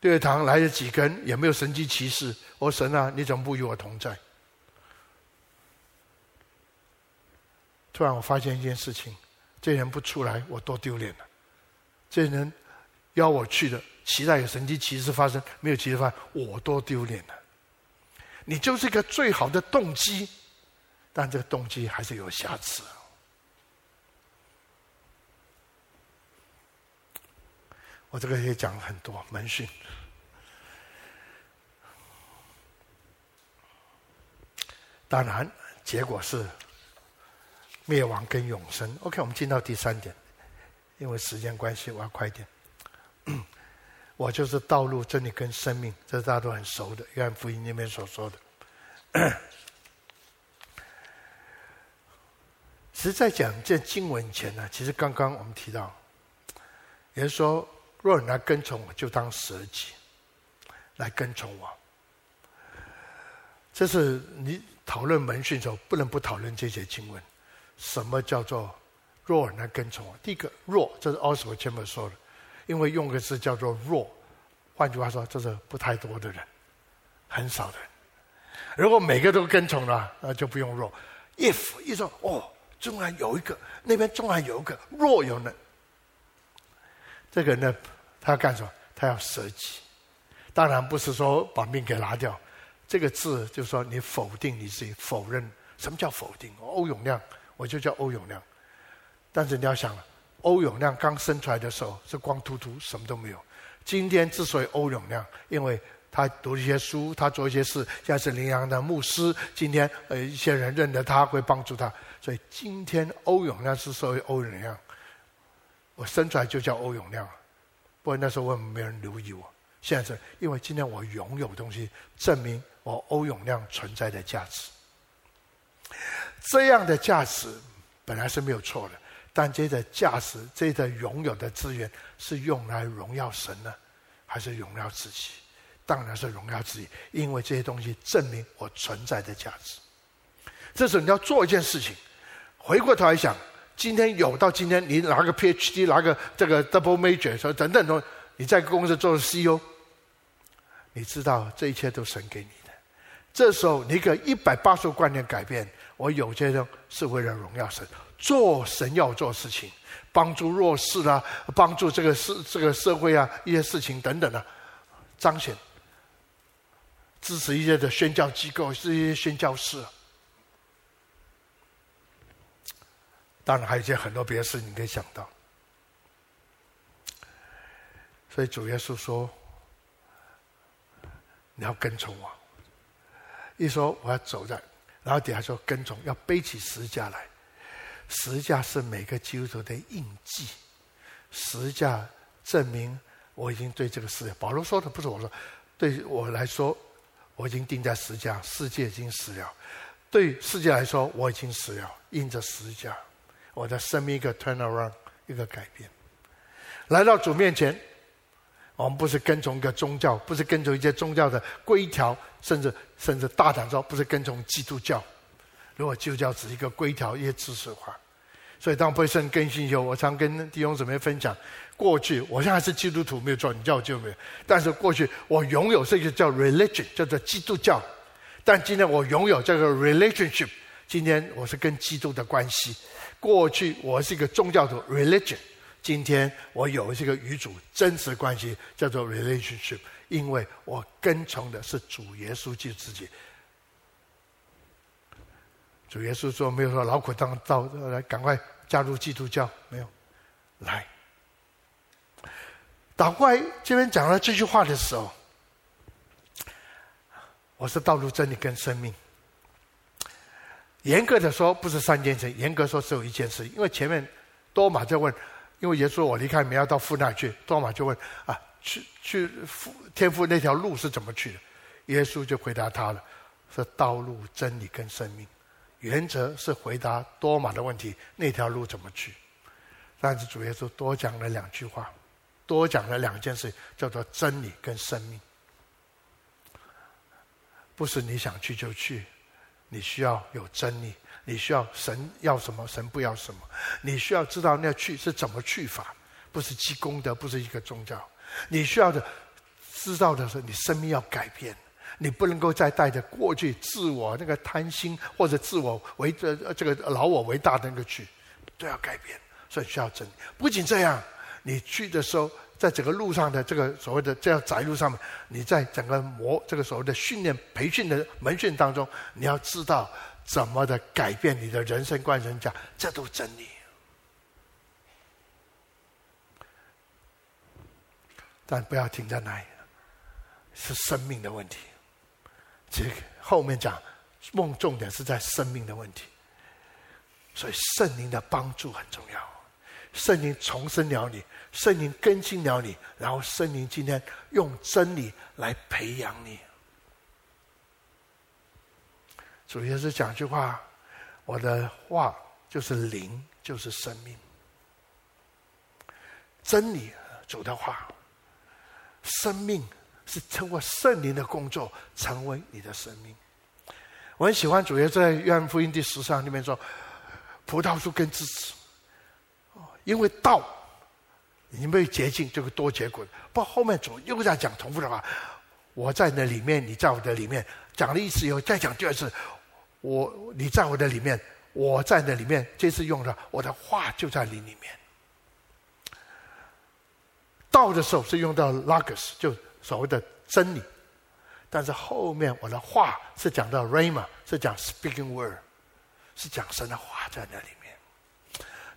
第二堂来了几个人，也没有神迹奇事。我神啊，你怎么不与我同在？突然我发现一件事情：这人不出来，我多丢脸了。这人邀我去的，期待有神迹奇事发生，没有奇事发生，我多丢脸了。你就是一个最好的动机。但这个动机还是有瑕疵。我这个也讲了很多门训，当然结果是灭亡跟永生。OK，我们进到第三点，因为时间关系，我要快一点。我就是道路、真理跟生命，这是大家都很熟的，约翰福音里面所说的。其 实，在讲这经文前呢，其实刚刚我们提到，也就是说，若你来跟从我，就当舍己来跟从我。这是你讨论门训的时候不能不讨论这些经文。什么叫做若你来跟从我？第一个“若”，这是奥斯维前面说的，因为用个字叫做“若”，换句话说，这是不太多的人，很少的。如果每个都跟从了，那就不用“若”。if 一说哦。纵然有一个，那边纵然有一个，若有呢？这个呢，他要干什么？他要舍己。当然不是说把命给拿掉，这个字就是说你否定你自己，否认。什么叫否定？欧永亮，我就叫欧永亮。但是你要想，欧永亮刚生出来的时候是光秃秃，什么都没有。今天之所以欧永亮，因为他读一些书，他做一些事，现在是羚羊的牧师。今天呃，一些人认得他，会帮助他。所以今天欧永亮是所谓欧永亮，我生出来就叫欧永亮，不过那时候我没人留意我。现在是因为今天我拥有东西，证明我欧永亮存在的价值。这样的价值本来是没有错的，但这的价值、这个拥有的资源是用来荣耀神呢，还是荣耀自己？当然是荣耀自己，因为这些东西证明我存在的价值。这时候你要做一件事情。回过头来想，今天有到今天，你拿个 PhD，拿个这个 double major，说等等等，你在公司做 CEO，你知道这一切都神给你的。这时候你可一百八十度观念改变，我有些人是为了荣耀神，做神要做事情，帮助弱势啊，帮助这个社这个社会啊一些事情等等的，彰显，支持一些的宣教机构，是一些宣教士。当然还有一些很多别的事你可以想到，所以主耶稣说：“你要跟从我。”一说我要走在，然后底下说跟从要背起十架来，十架是每个基督徒的印记，十架证明我已经对这个世界。保罗说的不是我说，对我来说，我已经钉在十架，世界已经死了；对世界来说，我已经死了，印着十架。我的生命一个 turn around，一个改变，来到主面前，我们不是跟从一个宗教，不是跟从一些宗教的规条，甚至甚至大胆说，不是跟从基督教。如果基督教只是一个规条，一些知识化，所以当被圣更新以后，我常跟弟兄姊妹分享，过去我现在是基督徒，没有错，你叫我就没有，但是过去我拥有这个叫 religion，叫做基督教，但今天我拥有这个 relationship，今天我是跟基督的关系。过去我是一个宗教徒 （religion），今天我有这个与主真实关系，叫做 relationship，因为我跟从的是主耶稣基督自己。主耶稣说：“没有说劳苦当到来，赶快加入基督教。”没有，来。打过来这边讲了这句话的时候，我是道路、真理跟生命。严格的说，不是三件事；严格说，只有一件事。因为前面多马就问，因为耶稣：“我离开你们要到父那去。”多马就问：“啊，去 去父天父那条路是怎么去的？”耶稣就回答他了：“是道路、真理跟生命。”原则是回答多马的问题：那条路怎么去？但是主耶稣多讲了两句话，多讲了两件事，叫做真理跟生命。不是你想去就去。你需要有真理，你需要神要什么，神不要什么。你需要知道那去是怎么去法，不是积功德，不是一个宗教。你需要的知道的是，你生命要改变，你不能够再带着过去自我那个贪心或者自我为这这个老我为大的那个去，都要改变。所以需要真理。不仅这样，你去的时候。在整个路上的这个所谓的这样窄路上面，你在整个磨这个所谓的训练培训的门训当中，你要知道怎么的改变你的人生观、人家，这都是真理。但不要停在那里，是生命的问题。这个后面讲梦重点是在生命的问题，所以圣灵的帮助很重要。圣灵重生了你。圣灵更新了你，然后圣灵今天用真理来培养你。主耶稣讲句话：“我的话就是灵，就是生命。真理，主的话，生命是通过圣灵的工作成为你的生命。”我很喜欢主耶稣在约翰福音第十章里面说：“葡萄树跟枝子，因为道。”你没有洁净，就会多结果。不，后面主又在讲重复的话。我在那里面，你在我的里面。讲了一次以后，再讲第二次。我你在我的里面，我在那里面。这次用的我的话就在你里面。道的时候是用到 logos，就所谓的真理。但是后面我的话是讲到 rama，是讲 speaking word，是讲神的话在那里面。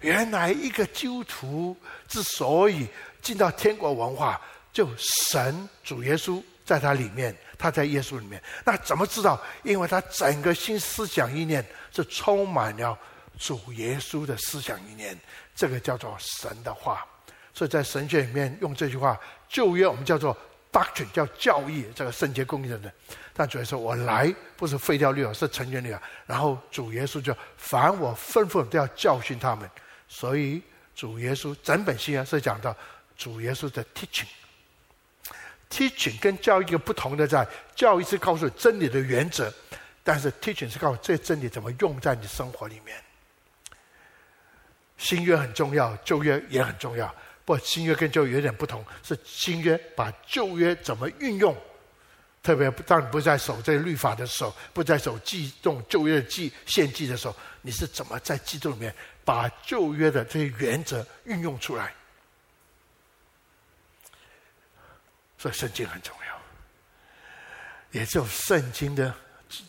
原来一个基督徒之所以进到天国文化，就神主耶稣在他里面，他在耶稣里面。那怎么知道？因为他整个新思想意念是充满了主耶稣的思想意念，这个叫做神的话。所以在神学里面用这句话，旧约我们叫做 doctrine，叫教义，这个圣洁公义的人。但主耶稣：“我来不是废掉律法，是成全律法。”然后主耶稣就凡我吩咐都要教训他们。所以主耶稣整本新约是讲到主耶稣的 teaching，teaching 跟教育一个不同的在，教育是告诉真理的原则，但是 teaching 是告诉这真理怎么用在你生活里面。新约很重要，旧约也很重要，不过新约跟旧约有点不同，是新约把旧约怎么运用。特别当你不再守这律法的时候，不再守祭动旧约的祭献祭的时候，你是怎么在基督里面把旧约的这些原则运用出来？所以圣经很重要，也只有圣经的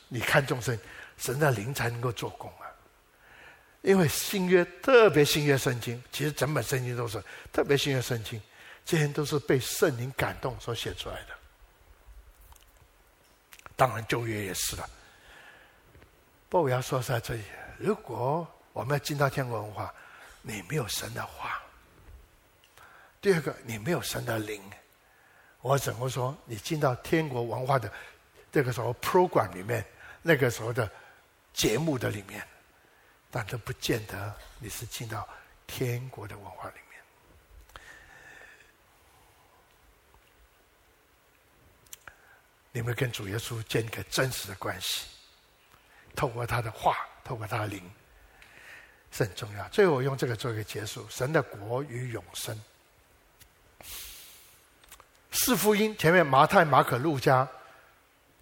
你看众生，神的灵才能够做工。因为新约特别新约圣经，其实整本圣经都是特别新约圣经，这些都是被圣灵感动所写出来的。当然，旧约也是了。不过我要说在这里，如果我们要进到天国文化，你没有神的话；第二个，你没有神的灵，我怎么说？你进到天国文化的这个时候 program 里面，那个时候的节目的里面，但这不见得你是进到天国的文化里面。你们跟主耶稣建立一个真实的关系，透过他的话，透过他的灵，是很重要。最后，我用这个做一个结束：神的国与永生。四福音前面，马太、马可、路加，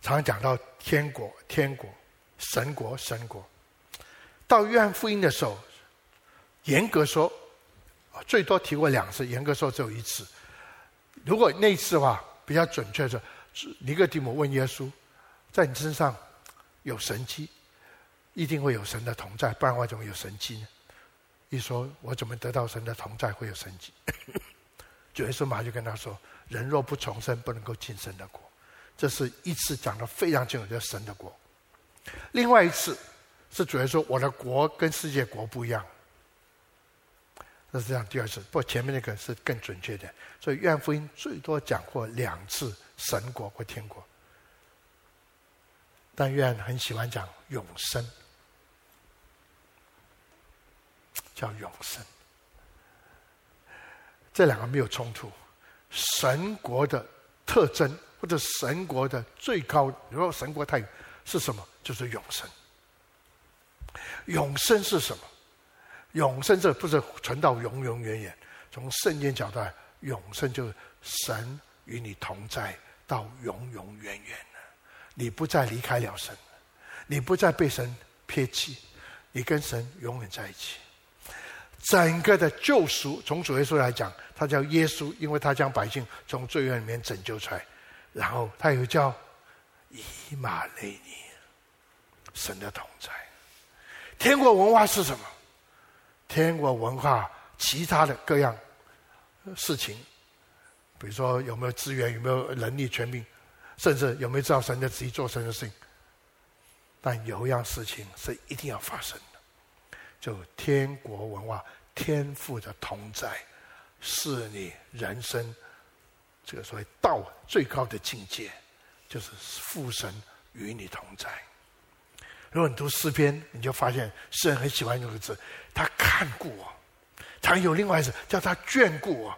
常讲到天国、天国、神国、神国。到约翰福音的时候，严格说，最多提过两次，严格说只有一次。如果那一次的话，比较准确的。尼哥底母问耶稣：“在你身上有神迹，一定会有神的同在，不然我怎么有神迹呢？”一说：“我怎么得到神的同在，会有神迹？” 主耶稣马上就跟他说：“人若不重生，不能够进神的国。”这是一次讲的非常清楚，就是神的国。另外一次是主要说我的国跟世界国不一样。那是这样，第二次，不过前面那个是更准确的。所以约翰福音最多讲过两次神国或天国，但约翰很喜欢讲永生，叫永生。这两个没有冲突。神国的特征或者神国的最高，如果神国太是什么？就是永生。永生是什么？永生这不是存到永永远远。从圣经角度来，永生就是神与你同在到永永远远。你不再离开了神，你不再被神撇弃，你跟神永远在一起。整个的救赎，从主耶稣来讲，他叫耶稣，因为他将百姓从罪恶里面拯救出来。然后他又叫以马内利，神的同在。天国文化是什么？天国文化其他的各样事情，比如说有没有资源，有没有能力、权柄，甚至有没有知道神的旨意、做神的事情。但有一样事情是一定要发生的，就天国文化，天赋的同在，是你人生。这个所谓道最高的境界，就是父神与你同在。如果你读诗篇，你就发现诗人很喜欢用这个字，他看顾我。常有另外一个字叫他眷顾我。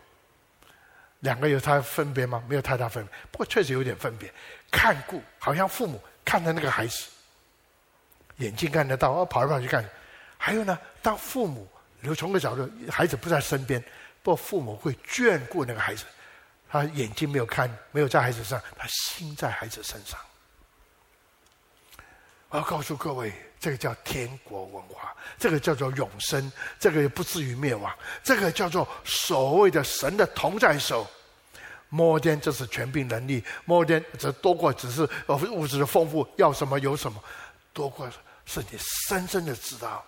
两个有他分别吗？没有太大分别，不过确实有点分别。看顾好像父母看着那个孩子，眼睛看得到，哦，跑来跑去看。还有呢，当父母由从个角度，孩子不在身边，不过父母会眷顾那个孩子。他眼睛没有看，没有在孩子上，他心在孩子身上。我要告诉各位，这个叫天国文化，这个叫做永生，这个也不至于灭亡，这个叫做所谓的神的同在手。摩天就是权柄能力，摩天只多过只是物质的丰富，要什么有什么，多过是你深深的知道，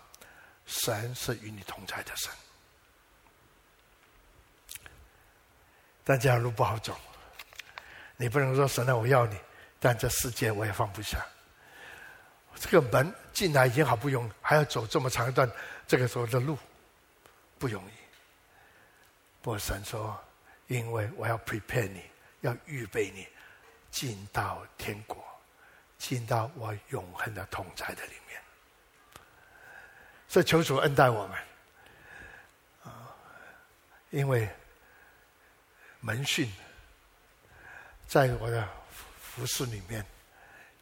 神是与你同在的神。但这条路不好走，你不能说神啊，我要你，但这世界我也放不下。这个门进来已经好不容易，还要走这么长一段这个时候的路，不容易。不过神说，因为我要 prepare 你，要预备你进到天国，进到我永恒的同在的里面。所以求主恩待我们啊，因为。门训，在我的服饰里面，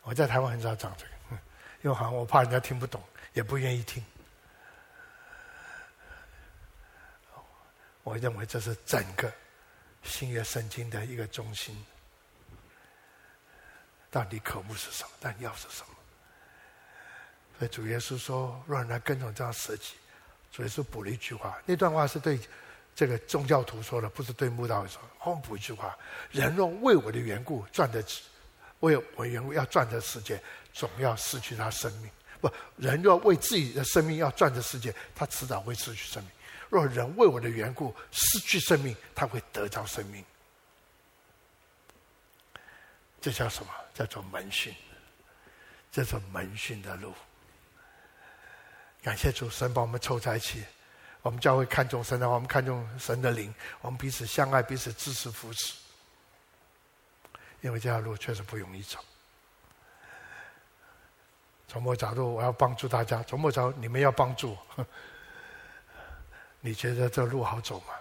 我在台湾很少讲这个，因为好像我怕人家听不懂，也不愿意听。我认为这是整个新约圣经的一个中心。到底渴慕是什么？但要是什么？所以主耶稣说：“让人来跟从这样舍己。”主耶稣补了一句话，那段话是对。这个宗教徒说的，不是对慕道说。后补一句话：人若为我的缘故赚得，为我的缘故要赚得世界，总要失去他生命。不，人若为自己的生命要赚得世界，他迟早会失去生命。若人为我的缘故失去生命，他会得着生命。这叫什么？叫做门训。这是门训的路。感谢主，神把我们凑在一起。我们教会看重神的话，我们看重神的灵，我们彼此相爱，彼此支持扶持。因为这条路确实不容易走。从某角度，我要帮助大家；从某角度，你们要帮助我。你觉得这路好走吗？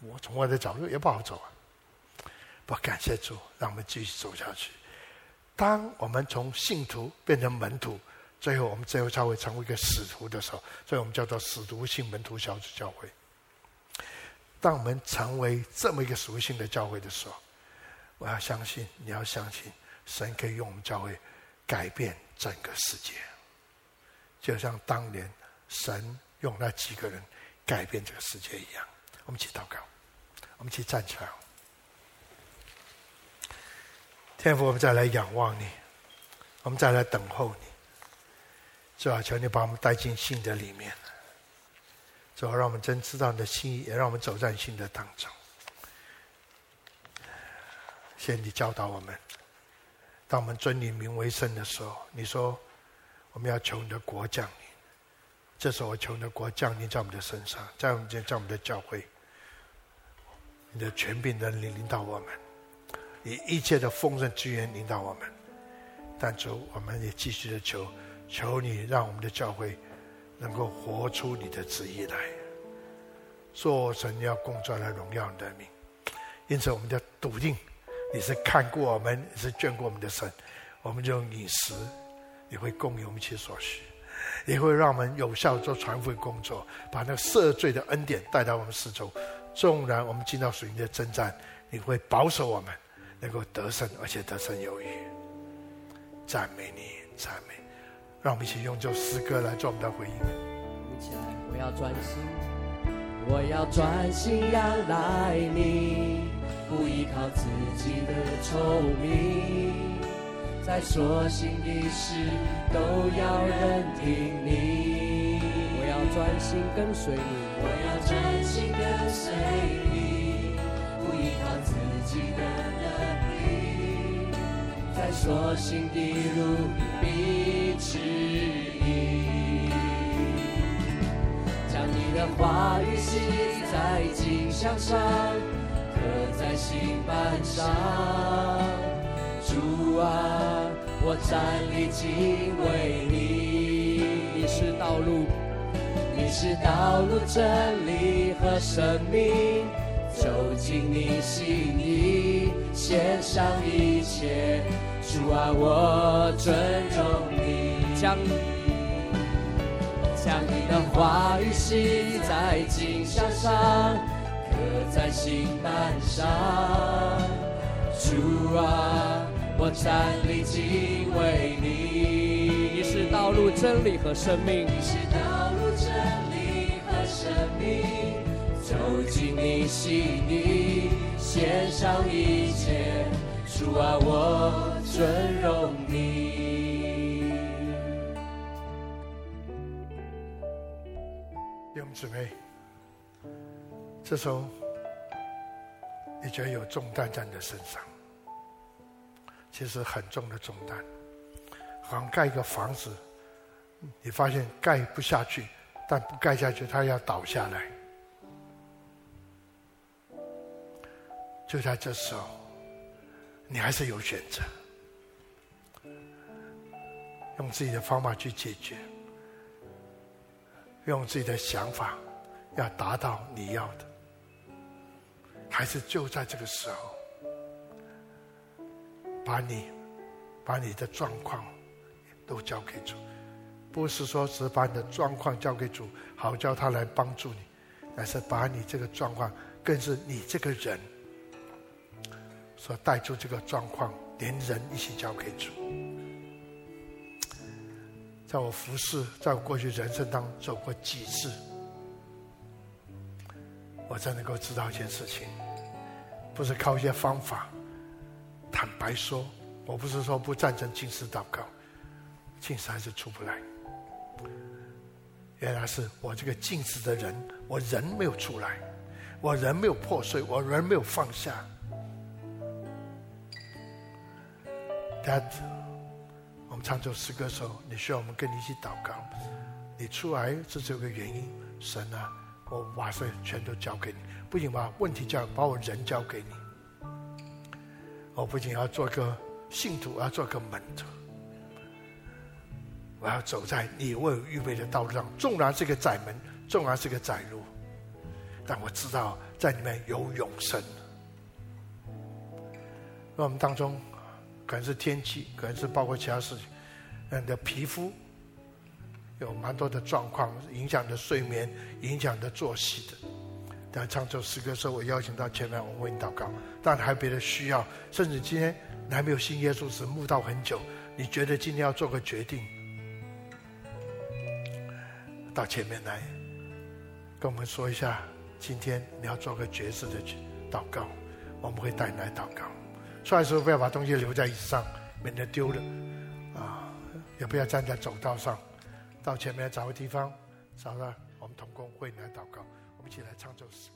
我从我的角度也不好走啊。不，感谢主，让我们继续走下去。当我们从信徒变成门徒。最后，我们最后才会成为一个使徒的时候，所以我们叫做使徒性门徒小组教会。当我们成为这么一个属性的教会的时候，我要相信，你要相信，神可以用我们教会改变整个世界，就像当年神用那几个人改变这个世界一样。我们一起祷告，我们一起站起来。天父，我们再来仰望你，我们再来等候你。主啊，求你把我们带进新的里面。主啊，让我们真知道你的心意，也让我们走在新的当中。谢你教导我们，当我们尊你名为圣的时候，你说我们要求你的国降临。这时候我求你的国降临在我们的身上，在我们在我们的教会，你的权柄能领领导我们，以一切的丰盛资源领导我们。但主，我们也继续的求，求你让我们的教会能够活出你的旨意来，做神要工作来荣耀你的名。因此，我们的笃定，你是看顾我们，你是眷顾我们的神。我们就用饮食，你会供应我们一切所需，也会让我们有效做传福音工作，把那个赦罪的恩典带到我们四周。纵然我们进到属灵的征战，你会保守我们，能够得胜，而且得胜有余。赞美你，赞美！让我们一起用这首诗歌来做我们的回应。一起来，我要专心，我要专心仰赖你。不依靠自己的聪明，在所行的事都要认定你。我要专心跟随你，我要专心跟随你，不依靠自己的能力，在所行的路必指引。将你的话语写在经箱上。刻在心版上，主啊，我站立敬畏你。你是道路，你是道路、真理和生命。走进你心里，献上一切。主啊，我尊重你。将你将你的话语写在经箱上。刻在心版上，主啊，我站立敬畏你。你是道路、真理和生命。你是道路、真理和生命。走进你心里，献上一切。主啊，我尊荣你。弟兄姊妹。这时候，你觉得有重担在你的身上，其实很重的重担，好像盖一个房子，你发现盖不下去，但不盖下去，它要倒下来。就在这时候，你还是有选择，用自己的方法去解决，用自己的想法，要达到你要的。还是就在这个时候，把你、把你的状况都交给主，不是说只把你的状况交给主，好叫他来帮助你，而是把你这个状况，更是你这个人所带出这个状况，连人一起交给主。在我服侍，在我过去人生当中走过几次，我才能够知道一件事情。不是靠一些方法，坦白说，我不是说不赞成禁食祷告，禁食还是出不来。原来是我这个禁食的人，我人没有出来，我人没有破碎，我人没有放下。That，我们唱这首诗歌的时候，你需要我们跟你一起祷告。你出来是这个原因，神啊，我把事全都交给你。不仅把问题交，把我人交给你。我不仅要做个信徒，我要做个门徒。我要走在你为我预备的道路上，纵然是个窄门，纵然是个窄路，但我知道在里面有永生。那我们当中，可能是天气，可能是包括其他事情，你的皮肤有蛮多的状况，影响的睡眠，影响的作息的。来唱这首诗歌的时候，我邀请到前面，我为你祷告。但还有别的需要，甚至今天你还没有信耶稣时，慕道很久，你觉得今天要做个决定，到前面来跟我们说一下，今天你要做个决志的祷告，我们会带你来祷告。出来的时候不要把东西留在椅子上，免得丢了啊！也不要站在走道上，到前面找个地方，找到我们同工为你来祷告。一起来唱这首诗。